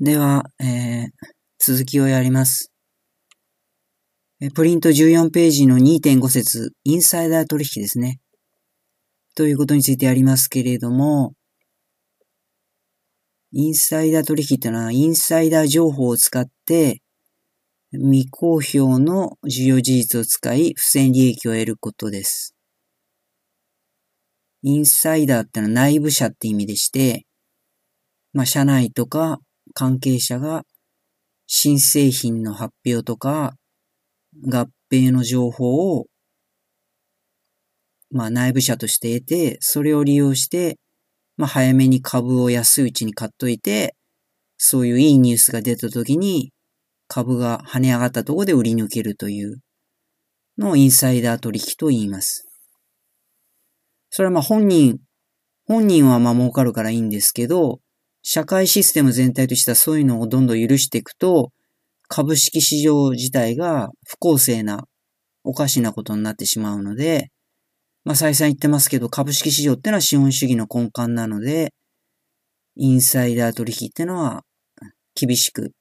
では、えー、続きをやります。プリント14ページの2.5節、インサイダー取引ですね。ということについてやりますけれども、インサイダー取引ってのは、インサイダー情報を使って、未公表の重要事実を使い、不正利益を得ることです。インサイダーってのは内部者って意味でして、まあ、社内とか関係者が新製品の発表とか合併の情報をまあ内部者として得て、それを利用して、まあ早めに株を安いうちに買っといて、そういういいニュースが出た時に株が跳ね上がったところで売り抜けるというのをインサイダー取引と言います。それはまあ本人、本人はまあ儲かるからいいんですけど、社会システム全体としてはそういうのをどんどん許していくと、株式市場自体が不公正な、おかしなことになってしまうので、まあ再三言ってますけど、株式市場ってのは資本主義の根幹なので、インサイダー取引ってのは厳しく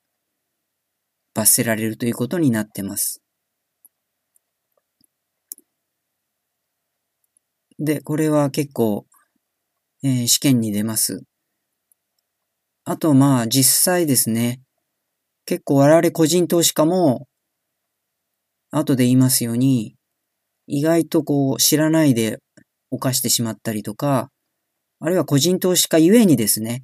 罰せられるということになってます。で、これは結構、えー、試験に出ます。あと、まあ、実際ですね、結構我々個人投資家も、後で言いますように、意外とこう、知らないで犯してしまったりとか、あるいは個人投資家ゆえにですね、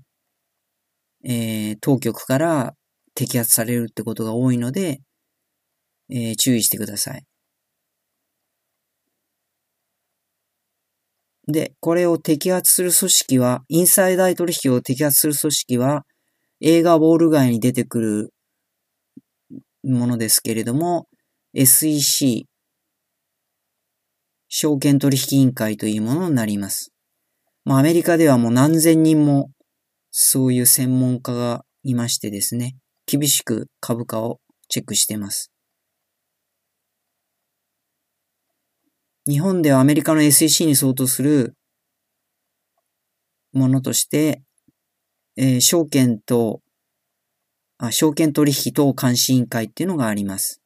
えー、当局から摘発されるってことが多いので、えー、注意してください。で、これを摘発する組織は、インサイダー取引を摘発する組織は、映画ウォール街に出てくるものですけれども、SEC、証券取引委員会というものになります。まあ、アメリカではもう何千人もそういう専門家がいましてですね、厳しく株価をチェックしてます。日本ではアメリカの SEC に相当するものとして、えー、証券とあ、証券取引等監視委員会っていうのがあります。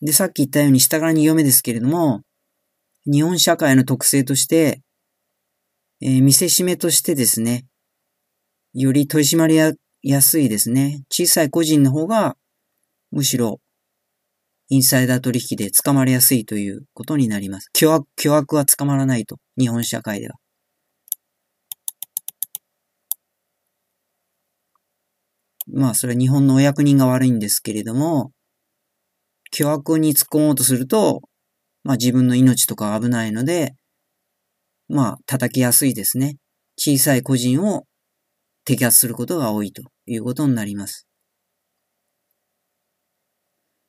で、さっき言ったように下から2行目ですけれども、日本社会の特性として、えー、見せしめとしてですね、より取り締まりやすいですね、小さい個人の方がむしろ、インサイダー取引で捕まりやすいということになります。巨悪、巨悪は捕まらないと。日本社会では。まあ、それは日本のお役人が悪いんですけれども、巨悪に突っ込もうとすると、まあ自分の命とか危ないので、まあ叩きやすいですね。小さい個人を摘発することが多いということになります。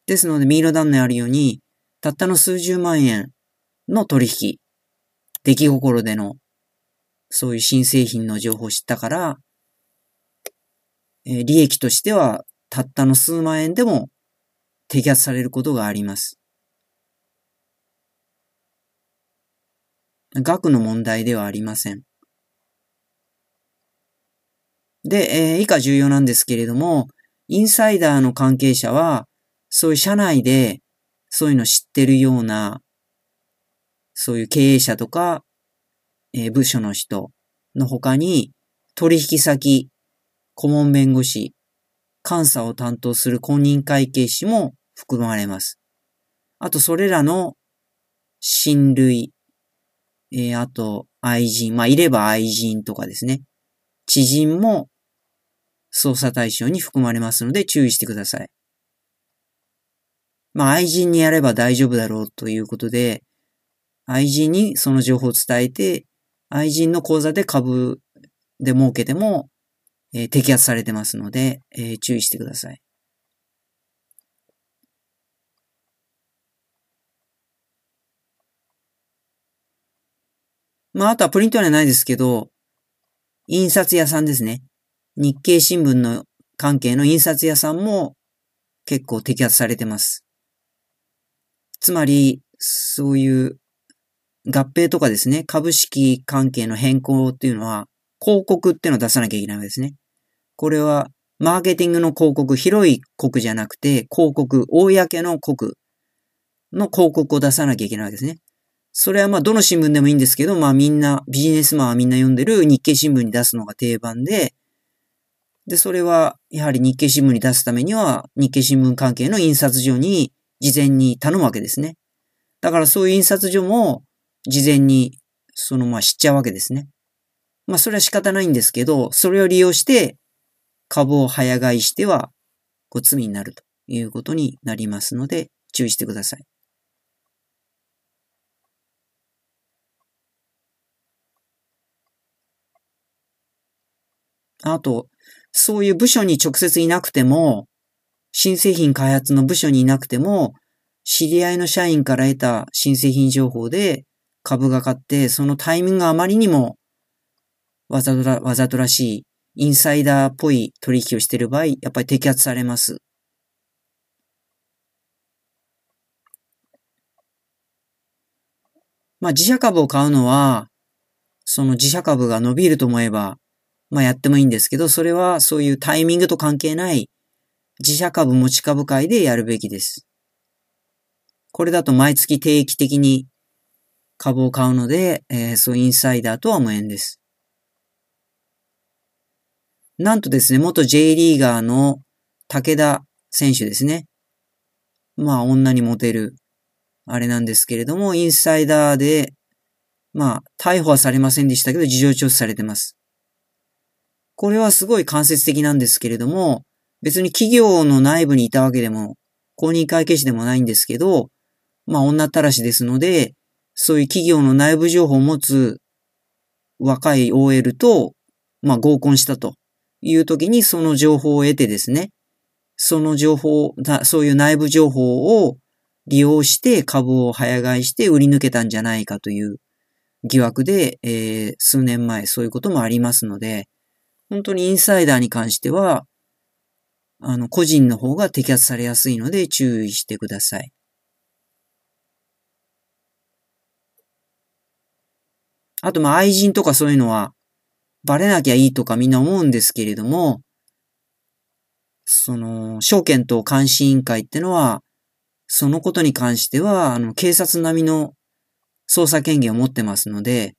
ですので、ミール段にあるように、たったの数十万円の取引、出来心での、そういう新製品の情報を知ったから、えー、利益としては、たったの数万円でも摘発されることがあります。額の問題ではありません。で、えー、以下重要なんですけれども、インサイダーの関係者は、そういう社内で、そういうの知ってるような、そういう経営者とか、えー、部署の人の他に、取引先、顧問弁護士、監査を担当する公認会計士も含まれます。あと、それらの親類、えー、あと、愛人、まあ、いれば愛人とかですね。知人も捜査対象に含まれますので注意してください。まあ愛人にやれば大丈夫だろうということで、愛人にその情報を伝えて、愛人の口座で株で儲けても、えー、摘発されてますので、えー、注意してください。まあ、あとはプリントにはないですけど、印刷屋さんですね。日経新聞の関係の印刷屋さんも結構摘発されてます。つまり、そういう合併とかですね、株式関係の変更っていうのは、広告っていうのを出さなきゃいけないわけですね。これは、マーケティングの広告、広い国じゃなくて、広告、公の国の広告を出さなきゃいけないわけですね。それはまあどの新聞でもいいんですけど、まあみんな、ビジネスマンはみんな読んでる日経新聞に出すのが定番で、で、それはやはり日経新聞に出すためには、日経新聞関係の印刷所に事前に頼むわけですね。だからそういう印刷所も事前にそのまあ知っちゃうわけですね。まあそれは仕方ないんですけど、それを利用して株を早買いしては、こう罪になるということになりますので、注意してください。あと、そういう部署に直接いなくても、新製品開発の部署にいなくても、知り合いの社員から得た新製品情報で株が買って、そのタイミングがあまりにもわざとら、わざとらしいインサイダーっぽい取引をしている場合、やっぱり摘発されます。まあ自社株を買うのは、その自社株が伸びると思えば、まあやってもいいんですけど、それはそういうタイミングと関係ない自社株持ち株会でやるべきです。これだと毎月定期的に株を買うので、えー、そうインサイダーとは無縁です。なんとですね、元 J リーガーの武田選手ですね。まあ、女にモテる、あれなんですけれども、インサイダーで、まあ、逮捕はされませんでしたけど、事情聴取されてます。これはすごい間接的なんですけれども、別に企業の内部にいたわけでも、公認会計士でもないんですけど、まあ、女たらしですので、そういう企業の内部情報を持つ若い OL と、まあ、合コンしたと。いう時にその情報を得てですね、その情報、そういう内部情報を利用して株を早買いして売り抜けたんじゃないかという疑惑で、えー、数年前そういうこともありますので、本当にインサイダーに関しては、あの、個人の方が摘発されやすいので注意してください。あと、ま愛人とかそういうのは、バレなきゃいいとかみんな思うんですけれども、その、証券と監視委員会ってのは、そのことに関しては、あの、警察並みの捜査権限を持ってますので、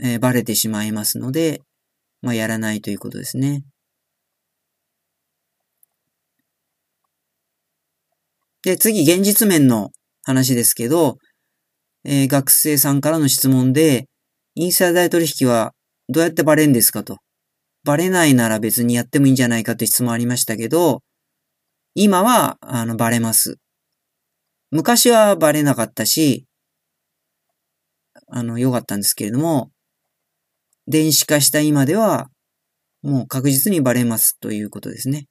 えー、バレてしまいますので、まあ、やらないということですね。で、次、現実面の話ですけど、えー、学生さんからの質問で、インサイダー取引はどうやってバレるんですかと。バレないなら別にやってもいいんじゃないかって質問ありましたけど、今は、あの、バレます。昔はバレなかったし、あの、良かったんですけれども、電子化した今では、もう確実にバレますということですね。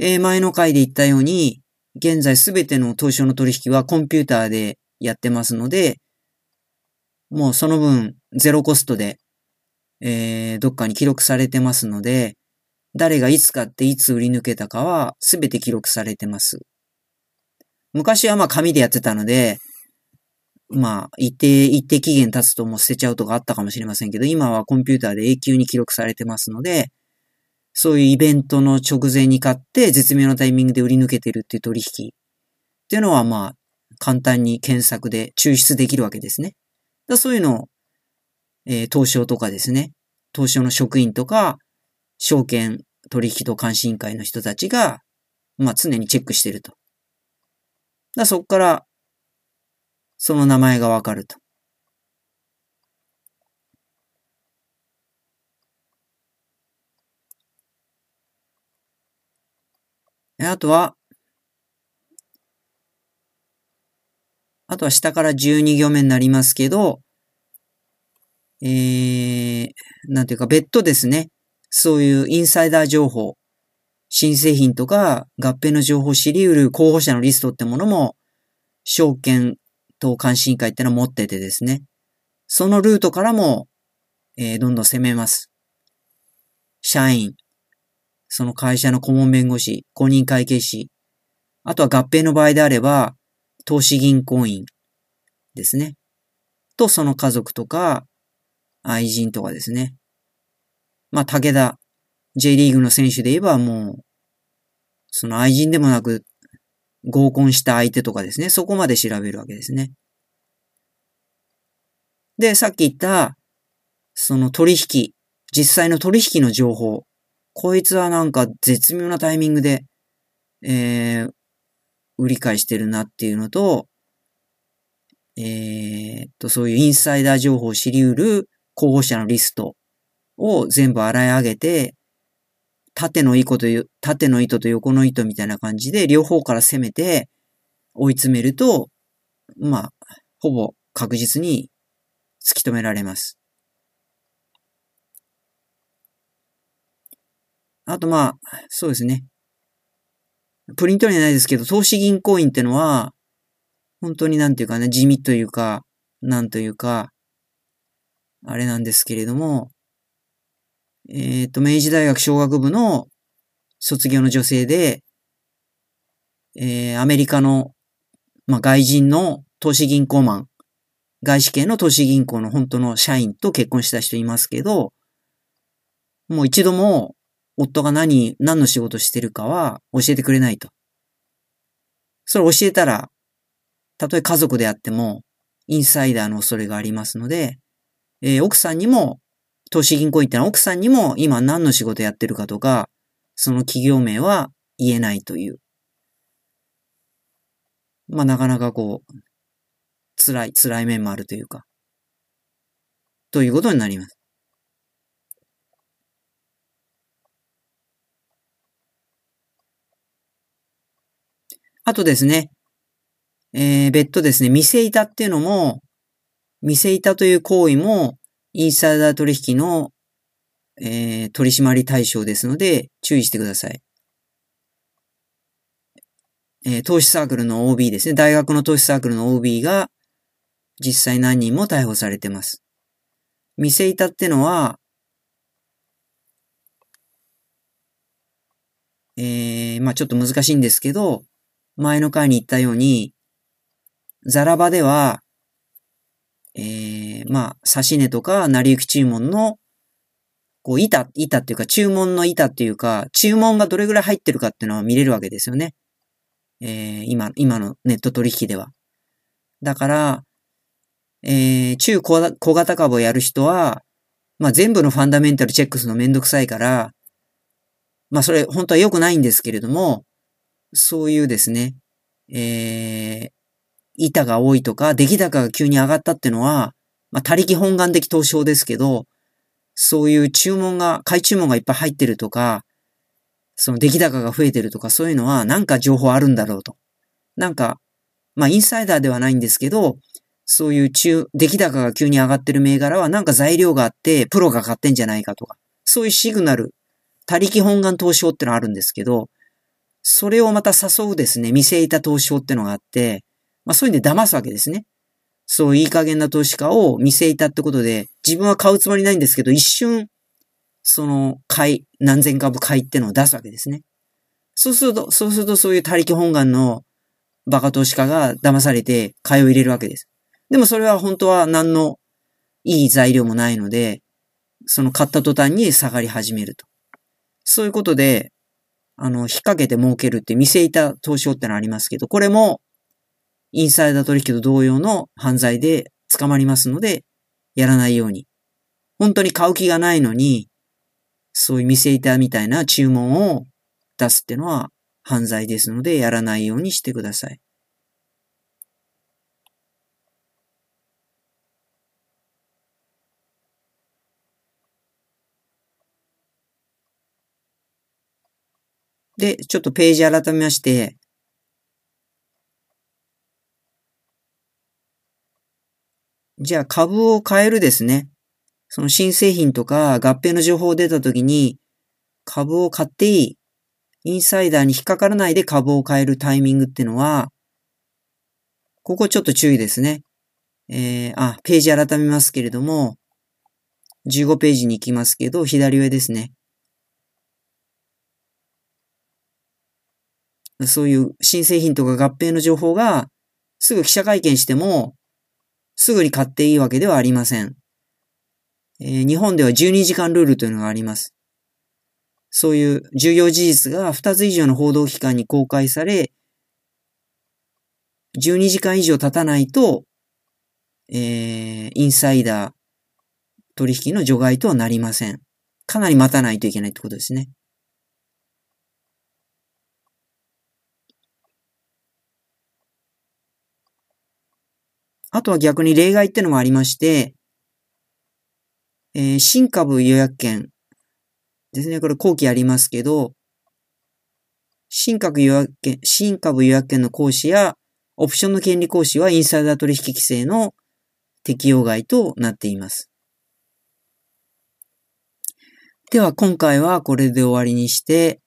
えー、前の回で言ったように、現在すべての東証の取引はコンピューターでやってますので、もうその分、ゼロコストで、えー、どっかに記録されてますので、誰がいつ買っていつ売り抜けたかは、すべて記録されてます。昔はまあ紙でやってたので、まあ、一定、一定期限経つともう捨てちゃうとかあったかもしれませんけど、今はコンピューターで永久に記録されてますので、そういうイベントの直前に買って絶妙なタイミングで売り抜けてるっていう取引っていうのはまあ、簡単に検索で抽出できるわけですね。だそういうのを、えー、東証とかですね、東証の職員とか、証券取引と監視委員会の人たちが、まあ常にチェックしてると。だそこから、その名前がわかると。あとは、あとは下から12行目になりますけど、えー、なんていうか別途ですね、そういうインサイダー情報、新製品とか合併の情報を知り得る候補者のリストってものも、証券等監視委員会ってのを持っててですね、そのルートからも、えー、どんどん攻めます。社員、その会社の顧問弁護士、公認会計士、あとは合併の場合であれば、投資銀行員ですね。とその家族とか、愛人とかですね。まあ、武田、J リーグの選手で言えばもう、その愛人でもなく、合コンした相手とかですね。そこまで調べるわけですね。で、さっき言った、その取引、実際の取引の情報。こいつはなんか絶妙なタイミングで、えー、売り買いしてるなっていうのと、えー、っと、そういうインサイダー情報を知り得る候補者のリストを全部洗い上げて、縦の糸と、縦の糸と横の糸みたいな感じで両方から攻めて追い詰めると、まあ、ほぼ確実に突き止められます。あとまあ、そうですね。プリントにはないですけど、投資銀行員ってのは、本当になんていうかね、地味というか、なんというか、あれなんですけれども、えっ、ー、と、明治大学商学部の卒業の女性で、えー、アメリカの、まあ、外人の投資銀行マン、外資系の投資銀行の本当の社員と結婚した人いますけど、もう一度も夫が何、何の仕事してるかは教えてくれないと。それ教えたら、たとえ家族であっても、インサイダーの恐れがありますので、えー、奥さんにも投資銀行行ったら奥さんにも今何の仕事やってるかとか、その企業名は言えないという。まあなかなかこう、辛い、辛い面もあるというか、ということになります。あとですね、えー、別途ですね、店板っていうのも、店板という行為も、インサイダー取引の、えー、取締り対象ですので、注意してください。えー、投資サークルの OB ですね。大学の投資サークルの OB が、実際何人も逮捕されてます。店板ってのは、えー、まあちょっと難しいんですけど、前の回に言ったように、ザラバでは、えー、まあ、差し値とか、成り行き注文の、こう、板、板っていうか、注文の板っていうか、注文がどれぐらい入ってるかっていうのは見れるわけですよね。えー、今、今のネット取引では。だから、えー、中小型株をやる人は、まあ、全部のファンダメンタルチェックするのめんどくさいから、まあ、それ本当は良くないんですけれども、そういうですね、えー、板が多いとか、出来高が急に上がったってのは、まあ、他力本願的投資法ですけど、そういう注文が、買い注文がいっぱい入ってるとか、その出来高が増えてるとか、そういうのはなんか情報あるんだろうと。なんか、まあインサイダーではないんですけど、そういう中、出来高が急に上がってる銘柄はなんか材料があって、プロが買ってんじゃないかとか、そういうシグナル、他力本願投資法ってのがあるんですけど、それをまた誘うですね、見せいた投資法ってのがあって、まあそういうんで騙すわけですね。そういい加減な投資家を見せいたってことで、自分は買うつもりないんですけど、一瞬、その買い、何千株買いってのを出すわけですね。そうすると、そうするとそういう他力本願のバカ投資家が騙されて買いを入れるわけです。でもそれは本当は何のいい材料もないので、その買った途端に下がり始めると。そういうことで、あの、引っ掛けて儲けるって見せいた投資法ってのありますけど、これもインサイダー取引と同様の犯罪で捕まりますので、やらないように。本当に買う気がないのに、そういう店板みたいな注文を出すってのは犯罪ですので、やらないようにしてください。で、ちょっとページ改めまして、じゃあ株を変えるですね。その新製品とか合併の情報出た時に株を買っていい。インサイダーに引っかからないで株を変えるタイミングってのは、ここちょっと注意ですね。えー、あ、ページ改めますけれども、15ページに行きますけど、左上ですね。そういう新製品とか合併の情報がすぐ記者会見してもすぐに買っていいわけではありません。えー、日本では12時間ルールというのがあります。そういう重要事実が2つ以上の報道機関に公開され、12時間以上経たないと、えー、インサイダー取引の除外とはなりません。かなり待たないといけないってことですね。あとは逆に例外ってのもありまして、えー、新株予約権ですね。これ後期ありますけど、新株予約権、新株予約権の行使や、オプションの権利行使はインサイダー取引規制の適用外となっています。では今回はこれで終わりにして、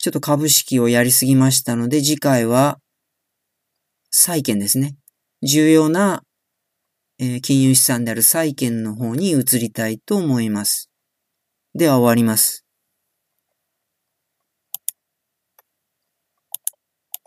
ちょっと株式をやりすぎましたので、次回は債券ですね。重要な、金融資産である債券の方に移りたいと思います。では終わります。